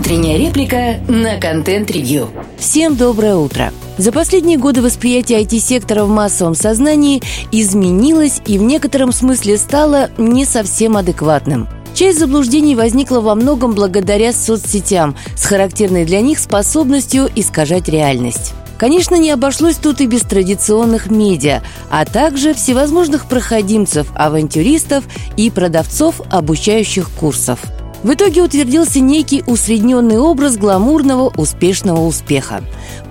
Утренняя реплика на контент-ревью. Всем доброе утро. За последние годы восприятие IT-сектора в массовом сознании изменилось и в некотором смысле стало не совсем адекватным. Часть заблуждений возникла во многом благодаря соцсетям с характерной для них способностью искажать реальность. Конечно, не обошлось тут и без традиционных медиа, а также всевозможных проходимцев, авантюристов и продавцов обучающих курсов. В итоге утвердился некий усредненный образ гламурного успешного успеха.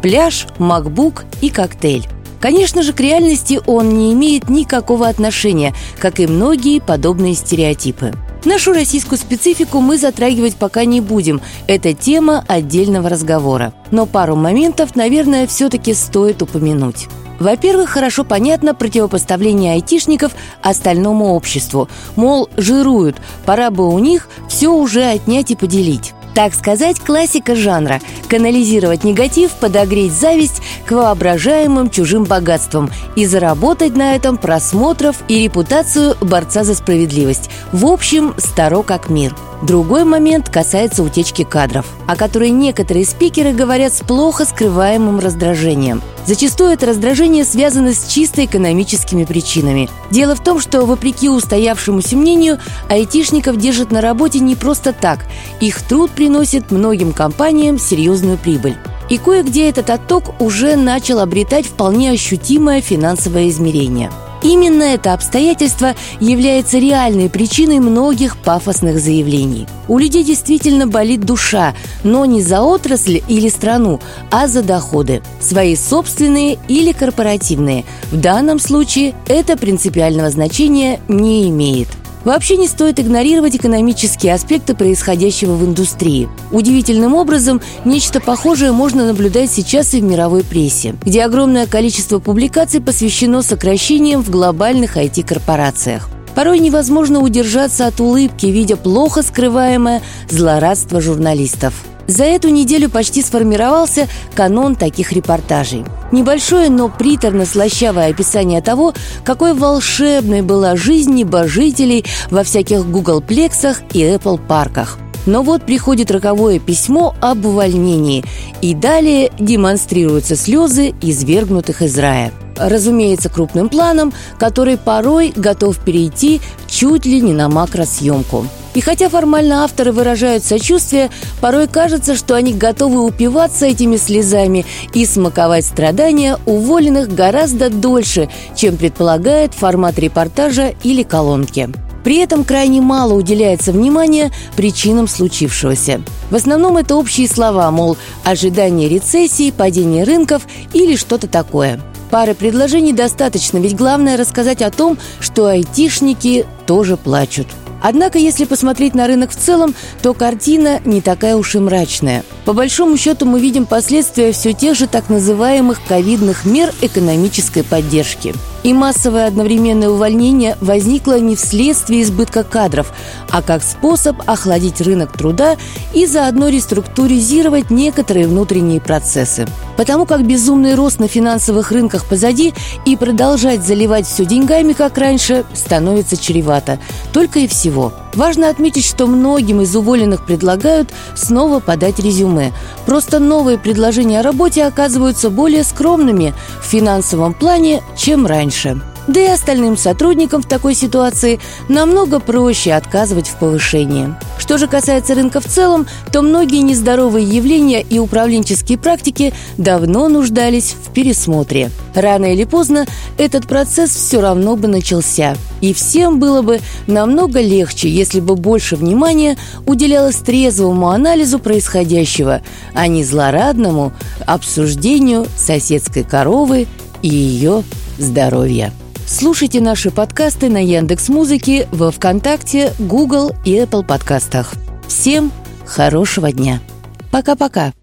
Пляж, макбук и коктейль. Конечно же, к реальности он не имеет никакого отношения, как и многие подобные стереотипы. Нашу российскую специфику мы затрагивать пока не будем. Это тема отдельного разговора. Но пару моментов, наверное, все-таки стоит упомянуть. Во-первых, хорошо понятно противопоставление айтишников остальному обществу. Мол, жируют, пора бы у них все уже отнять и поделить. Так сказать, классика жанра – канализировать негатив, подогреть зависть к воображаемым чужим богатствам и заработать на этом просмотров и репутацию борца за справедливость. В общем, старо как мир – Другой момент касается утечки кадров, о которой некоторые спикеры говорят с плохо скрываемым раздражением. Зачастую это раздражение связано с чисто экономическими причинами. Дело в том, что, вопреки устоявшемуся мнению, айтишников держат на работе не просто так. Их труд приносит многим компаниям серьезную прибыль. И кое-где этот отток уже начал обретать вполне ощутимое финансовое измерение – Именно это обстоятельство является реальной причиной многих пафосных заявлений. У людей действительно болит душа, но не за отрасль или страну, а за доходы. Свои собственные или корпоративные. В данном случае это принципиального значения не имеет. Вообще не стоит игнорировать экономические аспекты происходящего в индустрии. Удивительным образом, нечто похожее можно наблюдать сейчас и в мировой прессе, где огромное количество публикаций посвящено сокращениям в глобальных IT-корпорациях. Порой невозможно удержаться от улыбки, видя плохо скрываемое злорадство журналистов. За эту неделю почти сформировался канон таких репортажей. Небольшое, но приторно-слащавое описание того, какой волшебной была жизнь небожителей во всяких Гугл-плексах и Apple-парках. Но вот приходит роковое письмо об увольнении, и далее демонстрируются слезы извергнутых из рая. Разумеется, крупным планом, который порой готов перейти чуть ли не на макросъемку – и хотя формально авторы выражают сочувствие, порой кажется, что они готовы упиваться этими слезами и смаковать страдания уволенных гораздо дольше, чем предполагает формат репортажа или колонки. При этом крайне мало уделяется внимания причинам случившегося. В основном это общие слова, мол, ожидание рецессии, падение рынков или что-то такое. Пары предложений достаточно, ведь главное рассказать о том, что айтишники тоже плачут. Однако, если посмотреть на рынок в целом, то картина не такая уж и мрачная. По большому счету мы видим последствия все тех же так называемых ковидных мер экономической поддержки. И массовое одновременное увольнение возникло не вследствие избытка кадров, а как способ охладить рынок труда и заодно реструктуризировать некоторые внутренние процессы. Потому как безумный рост на финансовых рынках позади и продолжать заливать все деньгами, как раньше, становится чревато. Только и всего. Важно отметить, что многим из уволенных предлагают снова подать резюме. Просто новые предложения о работе оказываются более скромными в финансовом плане, чем раньше. Да и остальным сотрудникам в такой ситуации намного проще отказывать в повышении. Что же касается рынка в целом, то многие нездоровые явления и управленческие практики давно нуждались в пересмотре. Рано или поздно этот процесс все равно бы начался. И всем было бы намного легче, если бы больше внимания уделялось трезвому анализу происходящего, а не злорадному обсуждению соседской коровы и ее здоровья. Слушайте наши подкасты на Яндекс Музыке, во ВКонтакте, Google и Apple подкастах. Всем хорошего дня. Пока-пока.